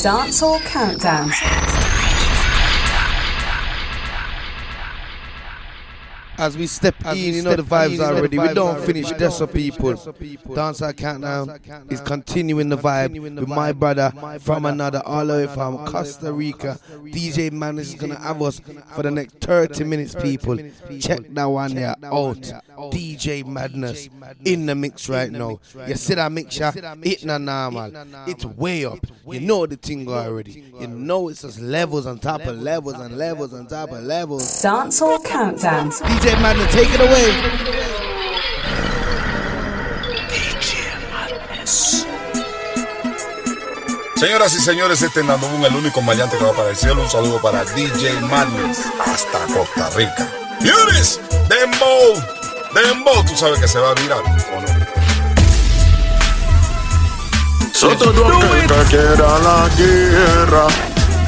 Dance Hall Countdown. As we step As in, you know the vibes already. We don't finish this up, people. Dance our countdown is continuing the vibe with my brother from another, all the way from Costa Rica. DJ Man is gonna have us for the next 30 minutes, people. Check that one there out. DJ Madness in the mix right now. You see that mixture? It's not normal. It's way up. You know the thing already. You know it's just levels on top of levels and levels on top of levels. Dance Hall Countdown. DJ DJ Madness, take it away. Señoras y señores, este es Nandubun, el único maleante que va para el cielo. Un saludo para DJ Madness hasta Costa Rica. ¡Yuris! Dembow, Dembow, tú sabes que se va a virar, ¿o no? Soto que quiera la guerra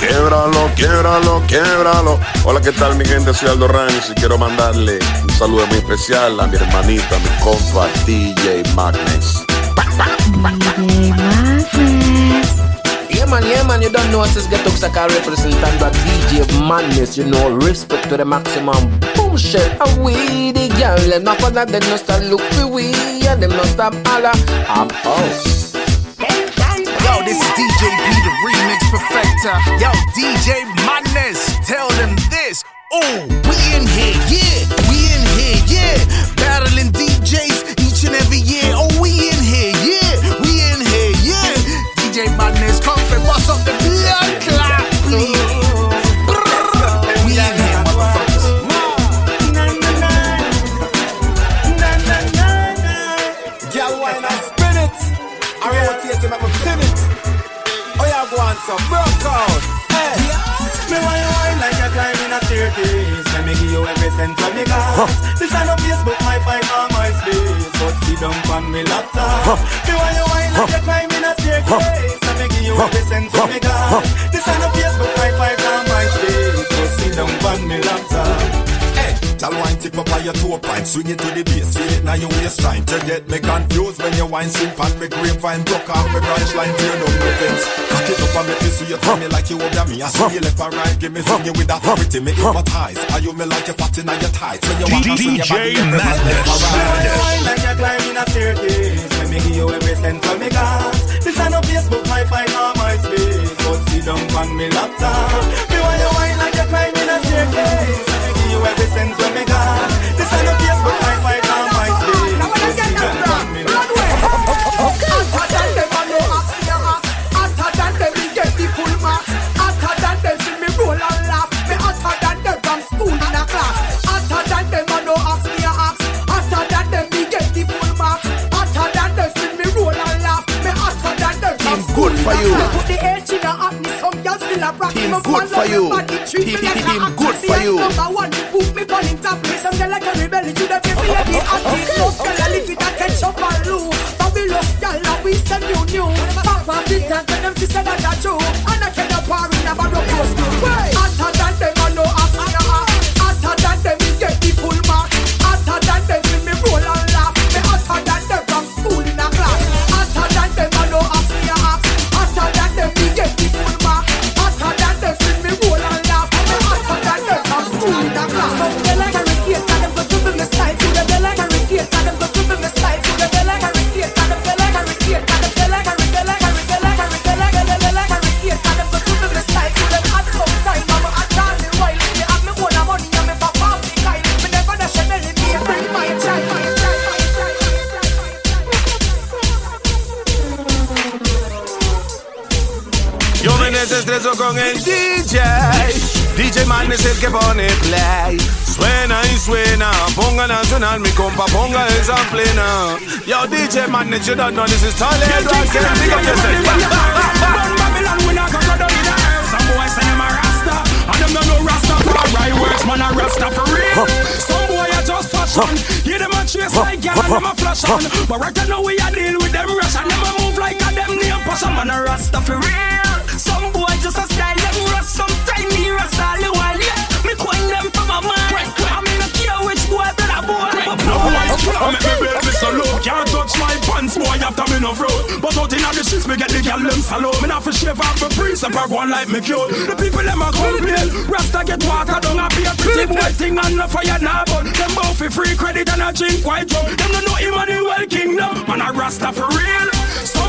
Quiebralo, quiebralo, quiebralo. Hola, ¿qué tal mi gente? Soy Aldo Ramos y quiero mandarle un saludo muy especial a mi hermanita, a mi compa DJ Magnus. DJ Magnus. Yeah man, yeah man, you don't know us as Get Oxaka representant of DJ Madness, you know, respect to the maximum bullshit. And we the girl, enough of that, they no start look for we, and them no stop holla, I'm out. DJ B, the remix perfecter. Yo, DJ Madness, tell them this. Oh, we in here, yeah, we in here, yeah. Battling DJs each and every year. Oh, we in here, yeah, we in here, yeah. DJ Madness, come and bust up the blood clot, please. We in here, motherfuckers. Some broke out. Hey. Me want you wine like you're climbing a staircase. Let me give you every cent from me got. This ain't no Facebook, my fight or my space. But see down on me laptop. Me want you wine like you're climbing a staircase. Let me give you every cent from me got. This ain't no Facebook, my fight or my space. But see down on me laptop. Tell wine tip up on your toe pint, swing it to the bass, feel it now your waistline. To get me confused when you wine sing pan me grapevine, broke off me branch line, tear down the fence. Cock it up and make me see you tell me like you over me. I see you left and right, give me sing you with authority, me hypnotize. Are you me like you fat in your tights when you walk and swing your body every man left and right. Wine like you're climbing a staircase, let me give you every cent for me got. This ain't no Facebook, my fight or my space, but sit down on me laptop. Me want you wine like you're climbing a staircase you every sense when me got. This ain't no desestreso con el DJ. DJ Man es el que pone play. Suena y suena. Ponga nacional, mi compa, ponga esa plena. Yo, DJ Man, you don't know this is Toledo. Rock and big up yourself. Babylon, we not gonna go down in the earth. Some boys say them a Rasta, and them don't know Rasta right words, man a Rasta for real. Some boy are just fashion, yeah them a chase like gal and them a flash on. But right now we a deal with them rush and them a move like a them name passion, man a Rasta for real. Just a style them rust, some tiny rust all the while, yeah. Me coin them from man. I mean, I care which boy, boy. No boy, can't make me build this so low. Can't touch my pants, boy, after me no. But out in the streets, me get the them. Me not for shave off my and one like me cute. The people them a complain. Rasta get water down a be a pretty boy thing and no fire now, but them both free credit and a drink white rum. Them no know Emmanuel Kingdom, man a Rasta for real.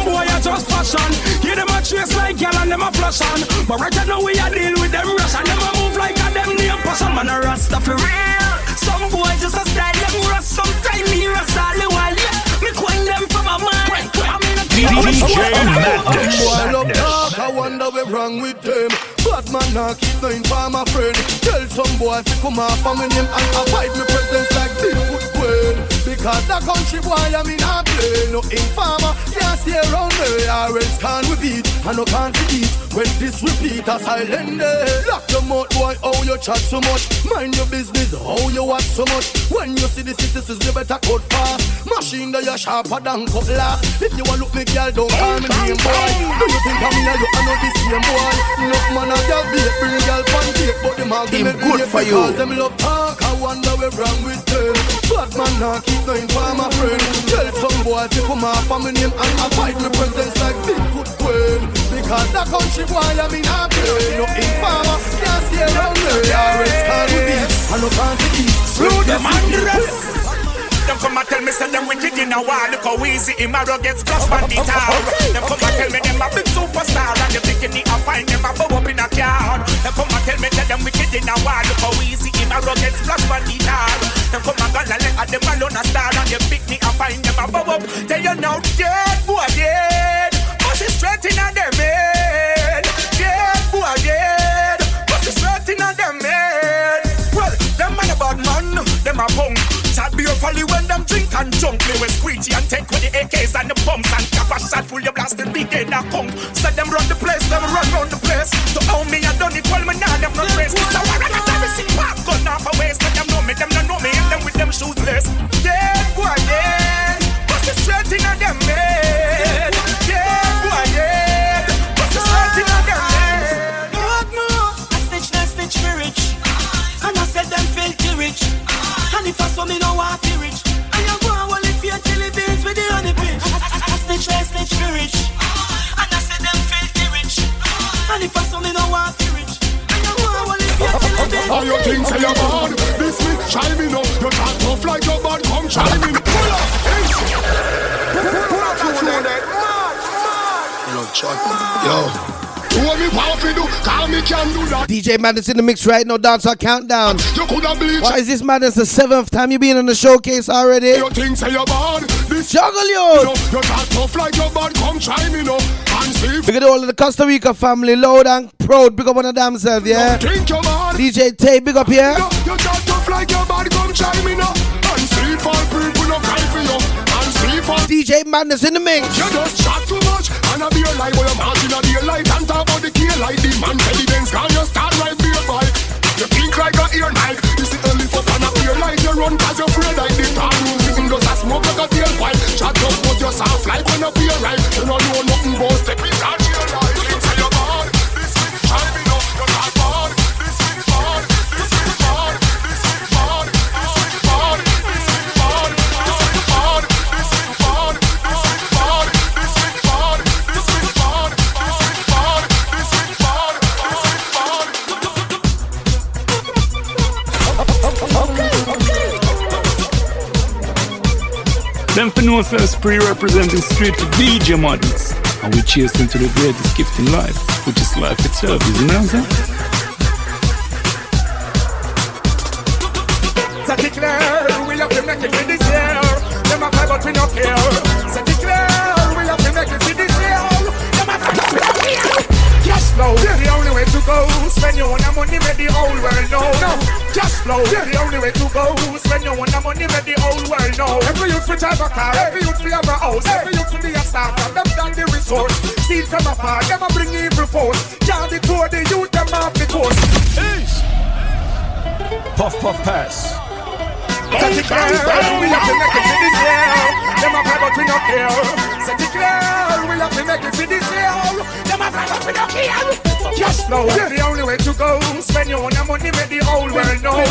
Some boy a just fashion. Yeah, them a chase like gal and them a flash on. But right now we a deal with them rush and them a move like a them name passion. Man a Rasta for real. Some boy just a style them rust. Sometime me rust all the while. Yeah, me coin them from a mind. I mean, a DJ Madness. Boy, love talk, I wonder what's wrong with them. Bad man now keep no inform my friend. Tell some boy to come off from my name and avoid my presence like Bigfoot Gwen. Because that country boy I'm in a play. No informer can't stay around me. Or else can't we beat and no can't eat. When this repeat a silent day. Lock your mouth boy, how you chat so much. Mind your business, how you watch so much. When you see the citizens, you better cut fast. Machine that you sharper than cutlass. If you want look me girl, don't call me name boy. Do you think I'm here? You are not the same boy. Enough man a girl be bring girl pan date, but them argument good for you. because them love talk. I wonder where wrong with them. Bad man now keep no informer friend. Tell some boy to come off my name and avoid my presence like Bigfoot Gwen. Because that country boy I'm in a play. No informer can't stay around me. Or else can't we beat and no can't eat. Slew them and the rest. Them come and tell me say them wicked in a wall. Look how easy him a gets plus on the town. Them come and tell me them a big superstar and them thinking they a find them a bow up in a car. Them come and tell me that them wicked in a wall. Look how easy him a gets plus on the town. Them come and gonna let them alone a star and them pick me and find them a bow up. Tell you now dead boy dead. Is straight in a them head. Dead boy dead. Is straight in them head. Well, them man a bad man, them a punk. Chat be folly when them drink and junk. Me with squeegee and take with the AKs and the bombs and cap a shot full you blast big in a kunk. Said them run the place, them run round the place. To own me I done it well, me nah them no trace. War and a terrorist pop gun off a waist. Let them know me, them no know me, and them with them shoes less. DJ Madness in the mix right now. Dancer countdown. Why is this madness the seventh time you been on the showcase already? You think say you're bad? This Juggle you know, you talk tough like your bad. Come chime in up and see if Look at all of the Costa Rica family, loud and proud. Big up on the damn self, yeah. you you're. DJ Tay, big up here. You, you talk tough like your bad. Come chime in up and see if people no cry for you and see if DJ Madness in the mix. You just chat too much and a beer light Boy, I'm out in a beer light and talk about the key light The man Benz can you start right beer boy. You think like a ear knife. See a lift up and a beer light You run cause you're afraid like the car room Sitting just a smoke like a tailpipe. Chat up but you soft like when a beer right You don't know nothing but step No sense pre representing street DJ models. And we cheers into the greatest gift in life, which is life itself, Isn't what I'm saying? So declare, we love to make it this year. Them a fight, but we not care. So declare, we love to make it this year. Spend your own money, make the whole world know. No, cash flow, the only way to go. Spend your own money, make the whole world know. Every youth will drive a car, every youth will have a house, every youth will be a star. From them down the resource, steal from a far, them a bring evil force. Down the tour, the youth them off the coast. Puff puff pass. Set it clear, we have to make it for this year. Them a cry but we no care. Set it clear, we have to make it for this year. Them a cry but we no care. Cash flow, the only way to go. Spend your own money, make the whole world know.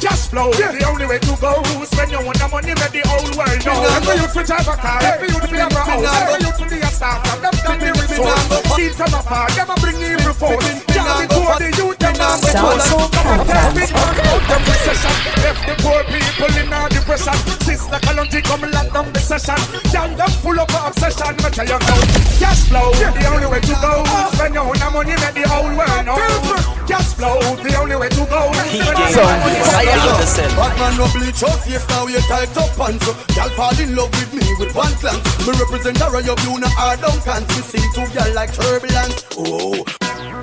Just flow, the only way to go. Spend your own money, make the whole world know. Every youth will drive a car, every youth will have a house, every youth will be a star. From them can be resource. See from afar, them a bring evil force. Can't be poor, the youth them not be poor. Tell me, man, out the recession. Left the poor people in a depression. Sizzla Kalonji come lock down the session. Young them full of obsession. Me tell you now, cash flow, the only way to go. Spend your own money, make the whole world know. Cash flow, the only way to go. Spend your own money, make the whole world know. Batman no bleach out face now you tight up pants so Y'all fall in love with me with one glance Me represent a royal blue no hard down pants Me sing to y'all like turbulence Oh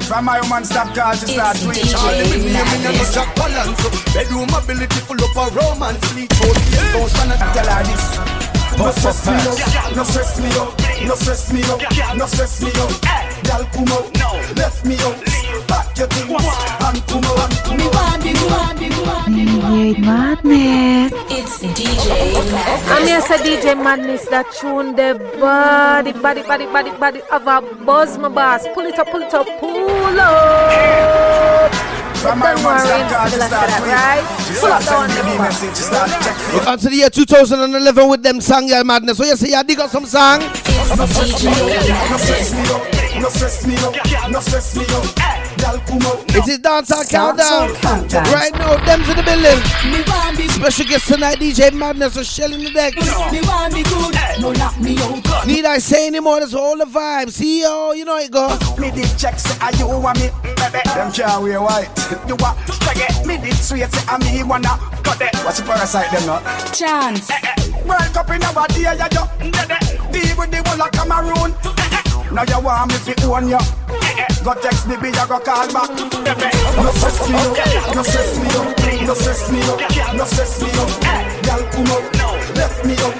From my woman stop call, she start tweet. Charly me name me no Jack Palance Bedroom ability full up a romance Sleep out face don't stand and Tell her this. No stress me out, no stress me out, no stress me out, no stress me out. Girl come out, left me out. Pack your things and come out. Me want me, want me, want me. DJ Madness. It's DJ I'm here say DJ Madness that tune the body, body, body, body, body of a buzz my boss. Pull it up, pull it up, pull up. From my Don't worry, stop call, she feel like start that, tweet. right? She Pull up start down the message, she start check Look unto the year 2011 with them song, yeah, madness. So you say you dig up some song? No stress me out, no stress me out, no stress me out. Girl come out. It is dancehall countdown. Dancehall countdown. Right now, them's in the building. Me want be Special guest tonight, DJ Madness, so shell in the deck. me want be good. No lock me out. Need I say anymore? That's all the vibe. CEO, you know it go. Me did check say are you want me, baby. Them can't wear white. You want reggae? Me did sweet say I me wanna cut it. What's the parasite them not? Chance. Eh, eh. World Cup in our day, ya yo. Deal with the whole of Cameroon. Eh, now you want me fi own you. Go text me, be ya go call back. No stress me out, no stress me out, no stress me out, no stress me out. Girl come out, left me out.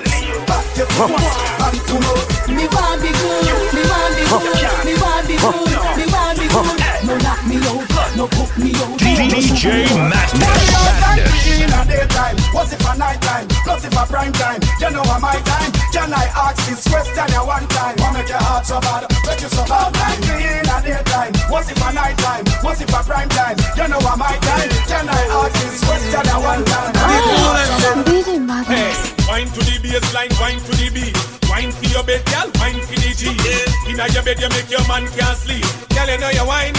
Back your foot and come out. Me want be good. Me want be good. Me want be good. Me want be good. No lock me out. No put me out. DJ Madness. Madness. In a daytime, what's it for night time? Plus if a prime time, you know I'm my time. Can I ask this question ya one time? What make your heart so bad? Make you so bad time. In a daytime, what's it for night time? What's it for prime time? You know I'm my time. Can I ask this question ya one time? DJ Madness. Wine to the baseline, wine to the beat. Wine for your bed, girl, wine for the G. Inna your bed, you make your man can't sleep. Girl, you know you wine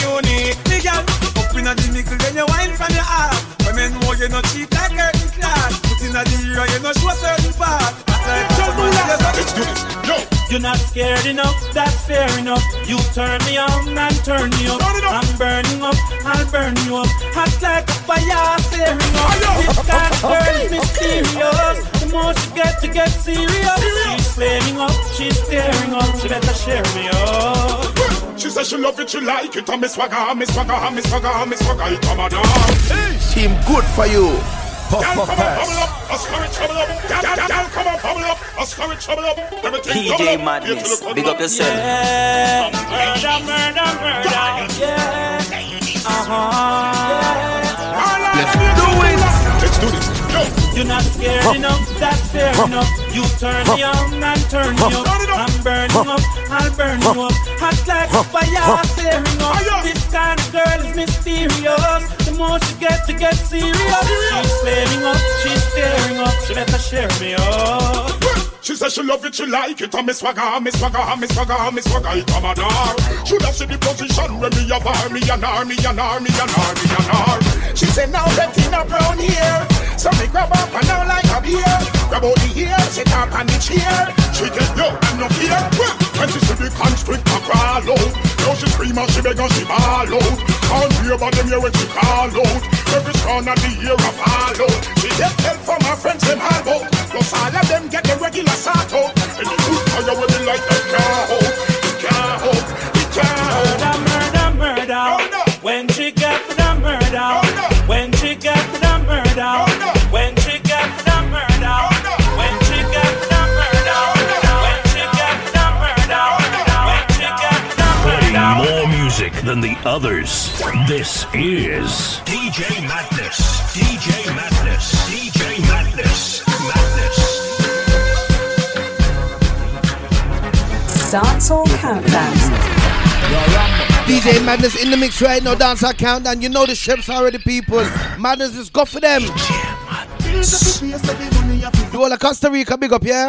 not scared enough, that's fair enough. You turn me on and turn me up. I'm burning up, I'll burn you up. Hot like a fire, searing up. This kind of girl is mysterious. The more she get to get serious. She's flaming up, she's tearing up. She better share me up. She said she love it, she like it. And me swagger, me swagger, me swagger, me swagger. It come on down. Hey. Team good for you. Puff, Girl, puff, come on, pass. bubble up, us current trouble up. Girl, girl, girl, come on, bubble up, us current trouble up. Everything double DJ up. Madness, Here to the big up yourself. Yeah. Murder, murder, murder. Yeah. Uh-huh. Let's do it. Let's do this. Yo. You're not scared enough, that's fair enough. You turn me on and turn me up. I'm burning up, I'll burn you up. Hot like a fire, searing up. This kind of girl is mysterious. The more she get to get serious. She's flaming up, she's tearing up. She better share me up. She said she love it, she like it, me swagger, me swagger, me swagger, me swagger, it come on her. Should have seen the position where me have her, me and me and me and me and her. She said now that in a brown here, so me grab up and now like a beer. Grab out the ear, sit up on the chair. She get low and no fear. When she see the constrictor crawl out, now she scream and she beg and she ball out. Can't hear about them here when she call out. Every strong of the ear a fall out. She get help from her friends them all out. Plus all of them get the regular sort out. And the good fire with the light that can't hold. Than the others. This is DJ Madness. DJ Madness. DJ Madness. Madness. Dancehall Countdown. DJ Madness in the mix right now, dance countdown. You know the ships already, people. Madness is go for them. Do all of Costa Rica, big up, yeah?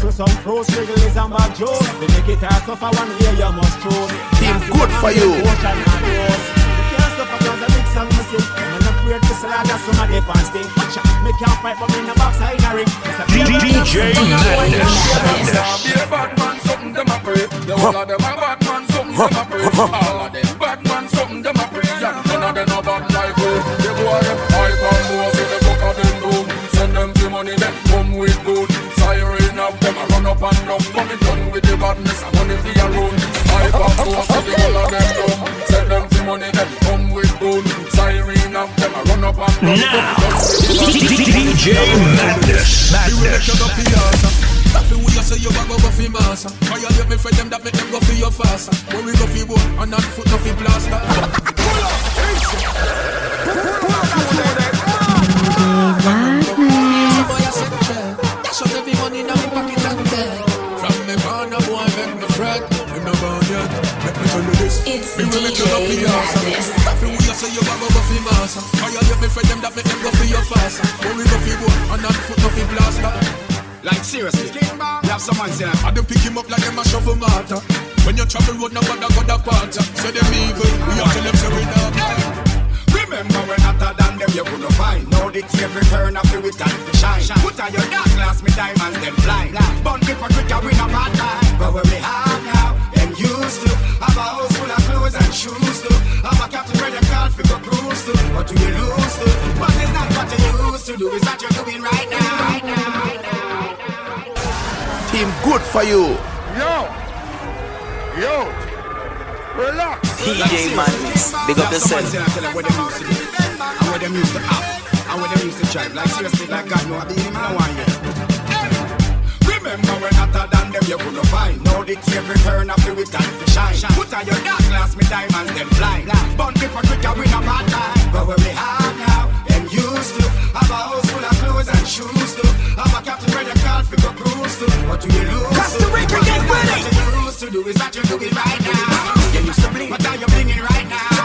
Also some pros, wriggles and bad jokes. We make it hard suffer one way, you must choose. Team good for you. Ocean and rose. We can't suffer cause a big song we sing. I'm not afraid to slaughter some of the pants thing. Me can't fight but me in the box, I in a ring. It's a DJ Madness. Be a bad man, something them a pray. The whole of them a bad man, something them a pray. All of them bad man, something them a pray. And none of them a bad like we. Eh. They go Now, DJ Madness. This It's Me will make you DJ up the ass Madness. Taffy we a say you a go go fi massa Violate me for them that make them go fi your faster? When we go fi boat and not foot no fi plaster Like seriously, you have someone saying I don't pick him up like them a shovel mortar. When you travel road, nobody got a quarter. Say them evil, we have to them say we not. Remember when hotter than them you couldn't find. Now the tape return up with time to shine. Put on your dark glass, me diamonds them blind Bun people quick and win a bad time. But where we have them used to Have a house full of clothes and shoes to Have a captain where you call for go cruise to What do you lose to? But it's not what you used to do It's what you're doing right now Right now, right now Team good for you. Yo, yo, relax. DJ Madness, big up yourself. Where them used to do, and where them used to act, and where them used to drive. Like seriously, like God know I be him and one yet. You couldn't find. Now the tape return after with time to shine. Put on your dark glass, me diamonds them blind. Bun people quick and win a bad time. But where we have now, them used to have a house full of clothes and shoes to have a captain you call for go cruise to. What do you lose? Costa Rica, But get not ready. What you used to do is what you doing right now. You used to blink, but now you're blinging right now.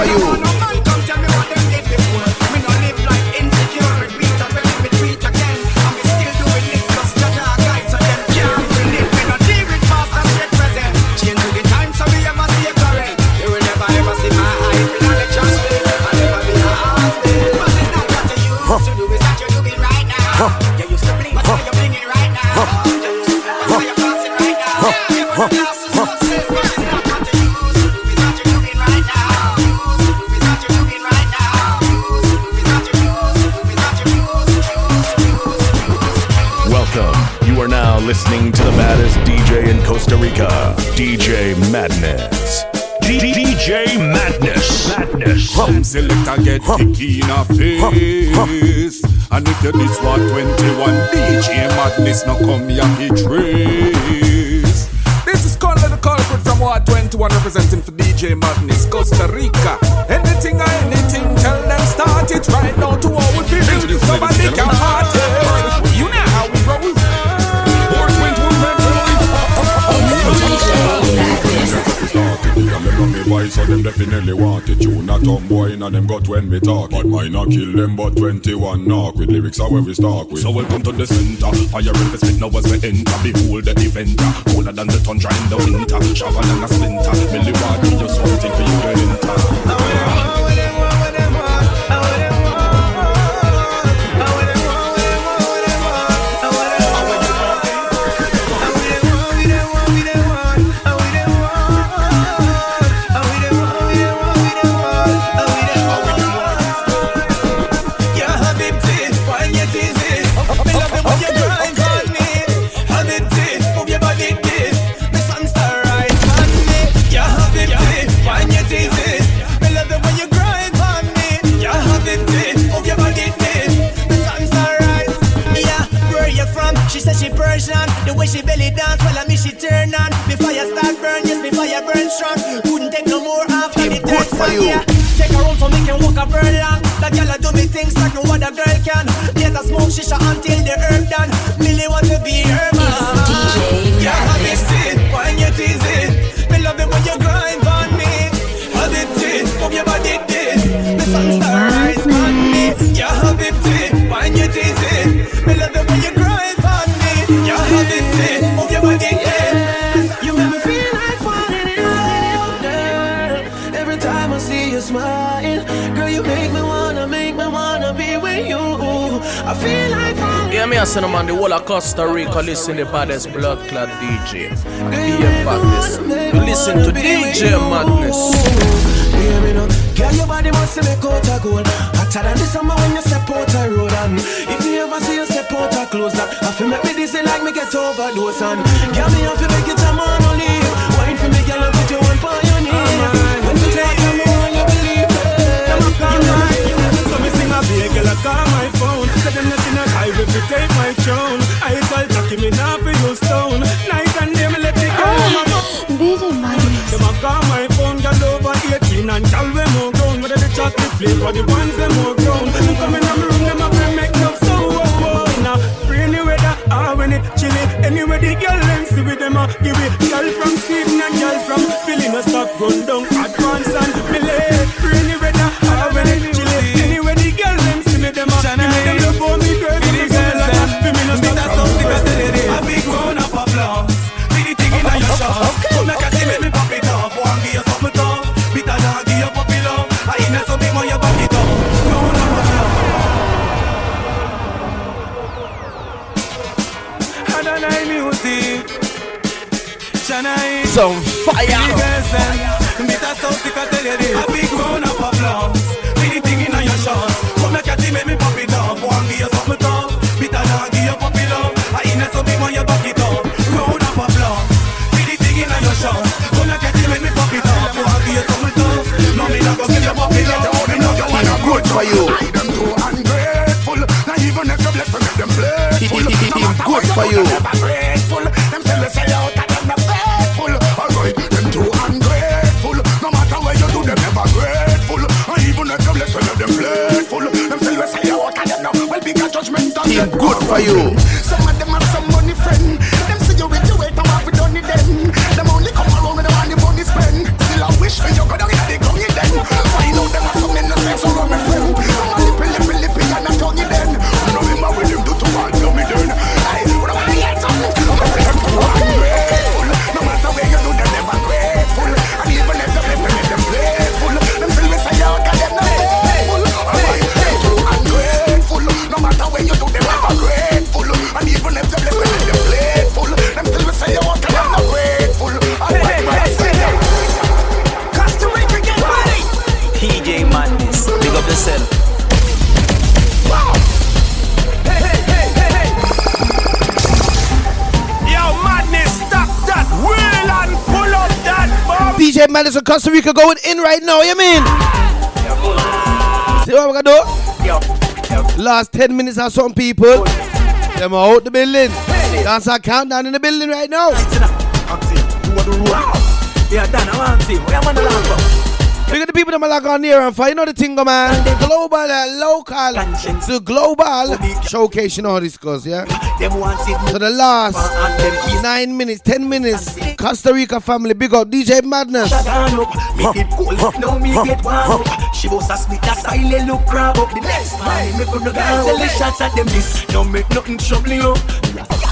For you. Listening to the baddest DJ in Costa Rica, DJ Madness. DJ Madness. Madness. Come selector get kick in a face And if you this what 21 DJ Madness no come here fi trace. This is Kunley the culprit from Ward 21 representing for DJ Madness Costa Rica. Anything or anything tell them start it right now to all we feel. Nobody can hurt 21 me voice so them definitely want it. You not on boy and them got when me talk. But mine not kill them but 21 knock With lyrics are where we start with. So welcome to the center. Fire in the spit now as we enter. Behold the event uh, Colder than the tundra in the winter. Sharper than a splinter. Millie Ward me man the whole of Costa Rica listen the baddest blood clot DJ. BF Badness. You listen to DJ Madness. Girl, your body must make out a goal. Hotter than the summer when you step out a road and if you ever see you step out a close that I feel make me dizzy like me get overdose and girl, me have to make it a man only. Wine for me, girl, and put you your call my phone. Say them nothing if you take my throne. I tell Jackie me not for you stone. Night and day me let it go. DJ Madness. Them a call my phone, girl over 18 and girl we more grown. Whether the chocolate flavor, the ones them more grown. Them come in my room, them a play make love so oh, oh. Now rainy weather, ah when it chilly. Anyway the girl them see with them a give it. Girl from Sweden and girl from Philly, no stop run down advance and so big when you up. Round of. Adonai music. Shania. Some fire. Bitter so sick I tell you this. A big round of applause. See thing in your shot. Come make a see make me pop it off. One give you something tough. Bitter dog give you puppy love. I ain't so big when you back it up. Round of applause. See thing in your shot. Come make a see make me pop it off. One give you something tough. No me not go give you puppy love. For you. Them too ungrateful. Not even if you bless me, make them playful. No matter Good for you you. do, never grateful. Them tell us say out and them not faithful. Alright, them too ungrateful. No matter where you do, them never grateful. And even if you bless me, make them playful. Them tell us say out and them not well bigger judgment on good for you. DJ Madness Costa Rica going in right now, you mean? See what we gonna do? Last 10 minutes are some people. Them out the building. That's our countdown in the building right now. Yeah, Dan, I want to see. Where am I Look at the people that are like on here and find you know the thing, man. The global, uh, local, the global showcasing all this cause, yeah? So the last nine minutes, ten minutes, Costa Rica family, big up DJ Madness. Shut down up, make it cool. Now me get warm up. She was a split a style, look grab up. The next time, me could go down. Tell the shots at them this. Now make nothing trouble you.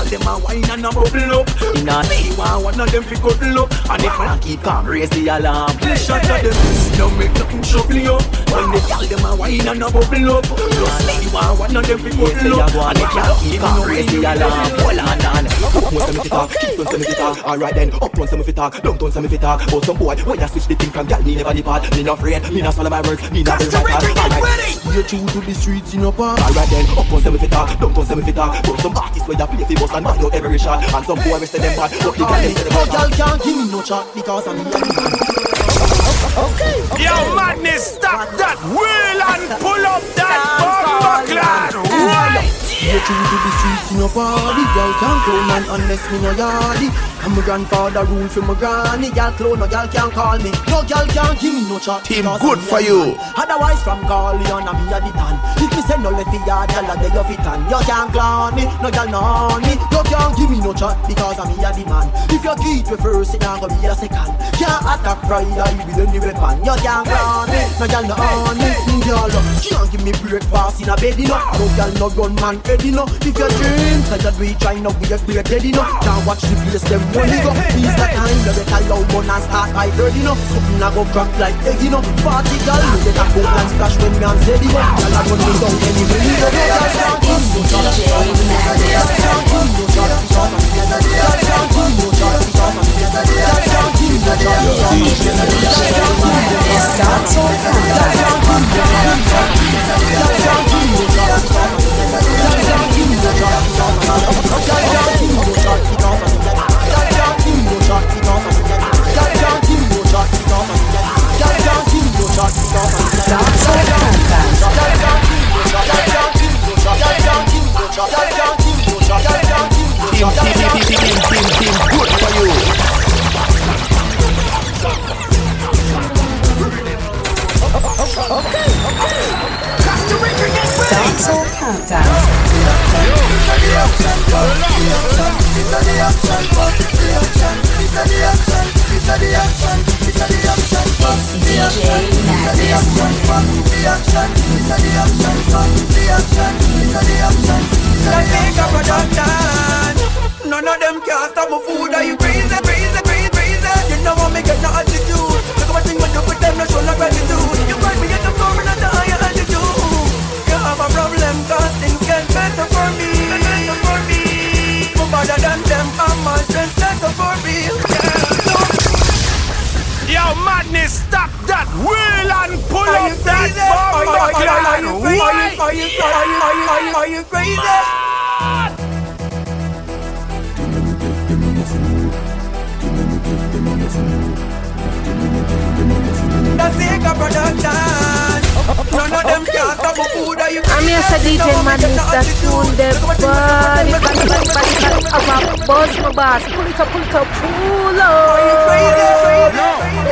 Them a wine and a bubble up. In a me want one of them fi cuddle up. And if I keep calm, raise the alarm. The shots at them. Now make nothing trouble you. When the gal them a wine and a bubble up. Plus me want one of them fi cuddle up. And if I keep calm, raise the alarm. Hold on, on. Up one some fi talk, keep one some fi talk. Alright then, up one some fi talk, down one some fi talk. But some boy when I switch the thing from gal, me never depart. Me not afraid, me not swallow my words, me not bring my heart. Alright, you true to the streets in a park. Alright then, up one some fi talk, down one some fi talk. But some artists where you play fi bust and buy out every shot. And some boy we say them bad, but the gal them say them bad. Gal can't give me no chat because I'm Okay. Yo, madness, stop that wheel and pull up that bomb clad. Right. straight through to the streets in a party. Girl can't clone man unless me no yardy. And my grandfather rule for my granny. Girl clone, no girl can't call me. No girl can't give me no chat. Team good for you. Otherwise from Corleon, I'm here the tan. If me say no left the yard, I beg you fit tan. You can't clown me, no girl no me. You can't give me no chat because I'm here the man. If you keep me first, it not gonna be a second. Can't attack pride, I with any weapon. You can't clown me, no girl no on me. Mm, Girl, can't give me breakfast in a bed, you know. No girl no run man head, you know. If your dreams, I just we trying to be a great you know. Can't watch the place them money go. These the time you better loud and start by you know. Something I go crack like egg, you know. Party girl, you better go and splash when me and steady, you know. Girl, I run me down anywhere, you can't give me no chat. Girl, can't team, good for you. Dance countdown. Are you- are are are crazy? Are I'm DJ buzz my boss. Pull it up, pull it up, pull up. You don't know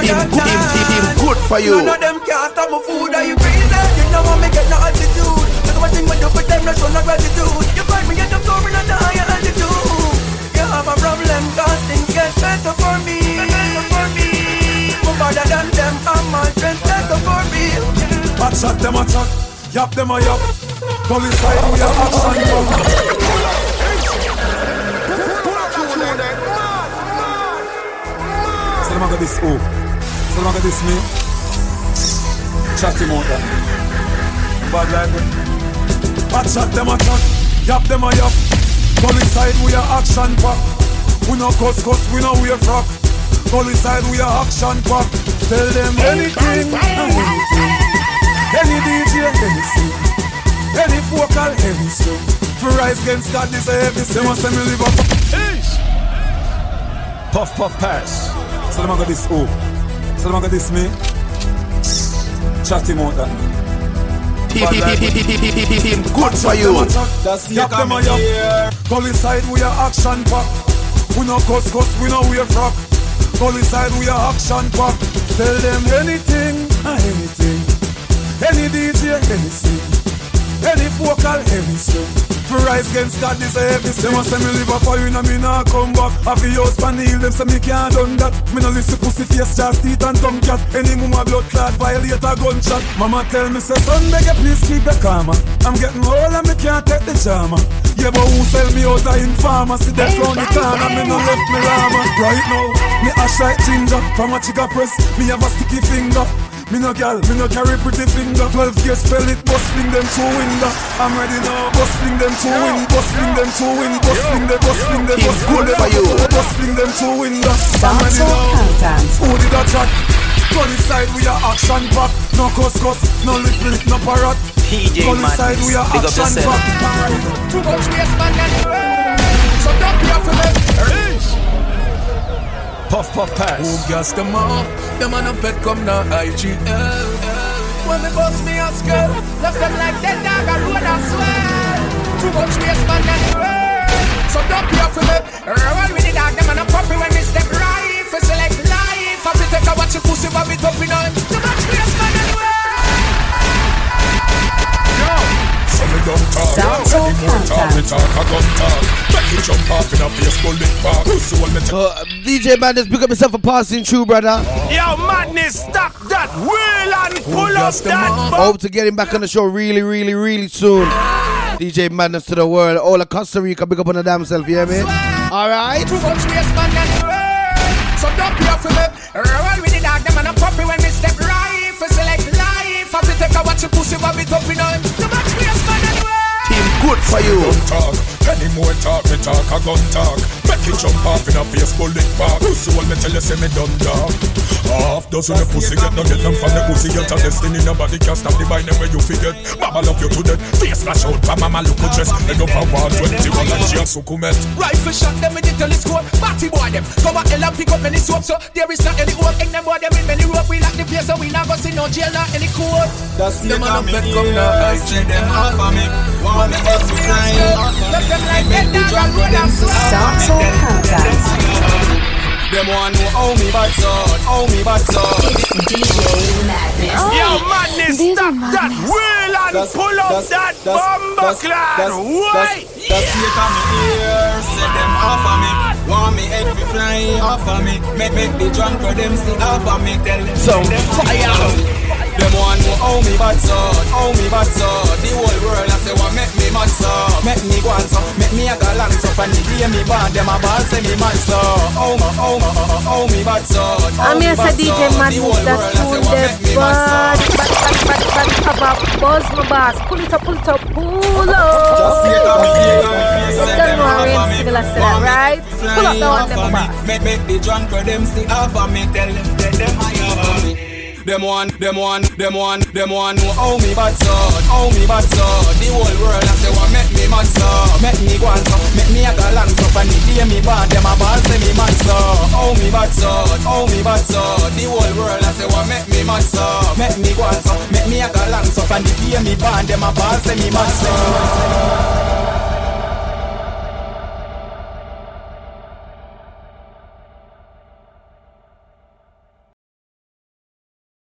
team, team, team, team, team, team, team, good for you. None of them can stop my food. Are you crazy? You know what me get no attitude. Look at what thing when you put them, no show no gratitude. You find me at the floor and at the higher altitude. You have a problem 'cause things get better for me. Better for me. More better than them, I'm my strength better for me. Hot shot them a shot, yap them a yap. Police side with your action come. So them a got this who? So them a got this me? Chat him out. Bad like. Hot shot them a shot, yap them a yap. Police side with your action pack. We no cuss cuss, we no wear frock. Police side with your action pack. Tell them anything, anything. Any DJ, any sing Any vocal, any sing For rise against God, this a heavy sin They me live up Puff, puff, pass So them a got this who? So a got this me? Chat him out that team, good for you. That's Yap them a yap Gully side we a action pack We no cuss cuss, we no wear frock Gully side we a action pack Tell them anything, anything. Any DJ, any sing Any vocal, any string For rise against God, this a heavy sin They want say me live up for you, and me nah come back. Have the house pan heal, them say me can't done that. Me no listen pussy face, just teeth and tongue cat. Any mama blood clot, violate a gunshot. Mama tell me say son, beg you please keep the karma I'm getting old and me can't take the drama. Yeah, but who sell me out a informer? See that round the corner, me no left me llama Right now, me ash like ginger. From a chica press, me have a sticky finger me no gal, me no carry pretty finger. 12 gauge spell it, bust fling them two window I'm ready now, bust fling them two win Bust fling them two win, bust fling them, bust fling them Team bust good fling for you. them Bust fling them two window I'm Dance ready now. Who did that chat? Gun inside we are action pack No cuss cuss, no lip lip, no parrot DJ Gun inside we are Madness, big up action yourself. pack Too much waste man and So don't care for me Puff puff pass. Who gas them up? Them on a bed come now IGL. When me bust me a skirt, left them like dead dog a road I swear. Too much waste man and work. So don't care for me. Roll with the dog, them on a puppy when me step right. For select life, I take a watch your pussy, but it up in on. Too much waste man So me don't talk. That's all Any more talk, me talk, I gun talk. Make it jump off in a face, bullet park. So when me So, uh, DJ Madness, pick up yourself a passing through, brother. Yo, madness, stop that wheel and pull up that bump. Hope to get him back on the show really, really, really soon. DJ Madness to the world. All of Costa Rica, big up on the damn self, you hear me? Alright? Good for you. Gun talk. Any more talk, me talk, I gun talk. Make it jump off in a face, bullet park. So when me tell you, say me done dog. Half dozen the pussy get no get them from the pussy get a destiny. Nobody can stop the bind them where you forget. Mama love you to death. Face flash out, but mama look good dress. End up a war 21 like she a succumet. Rifle shot them with the telescope. Batty boy them. Cover hell and pick up many soap. So there is not any hope. Egg them boy them in many rope. We lock the place so we not go see no jail not any court. That's Them it, on I'm bed come here. now. Say them half of me. Want me head to cry. Left them like dead dog and road and Dancehall countdown. Them one who owe me bad sword, owe me bad sword. Yo, madness, stop that wheel and pull up that bumper clad. Why? That's it, I'm here. Say them half of me. Want me head to fly off of me. Make make the drunk for them see half of me. Tell them So them fire. One who me bad sword, owe me bad sword. The whole world I say what make me mad so, make me go so, make me a galang so. And the day me bad, them a ball say me mad so. Oh me, oh me, oh me bad sword. I'm here to DJ Madness that tune the bad, bad, bad, bad, bad, bad, buzz my bass. Pull it up, pull it up, pull up. Just see it me here, You don't them know I of ain't me. still a say that, right? Pull up the one, them me. Make make the drunk for them see half of me. Tell them that them higher of me. Them one, them one, them one, them one owe me bad sword, owe me bad sword. The whole world I say what make me mad so, make me go on so, make me a galang so. And the day me bad, them a ball say me mad so. Owe me bad sword, owe me bad sword. The whole world I say what make me mad so, make me go on so, make me a galang so. And the day me bad, them a ball say me mad so.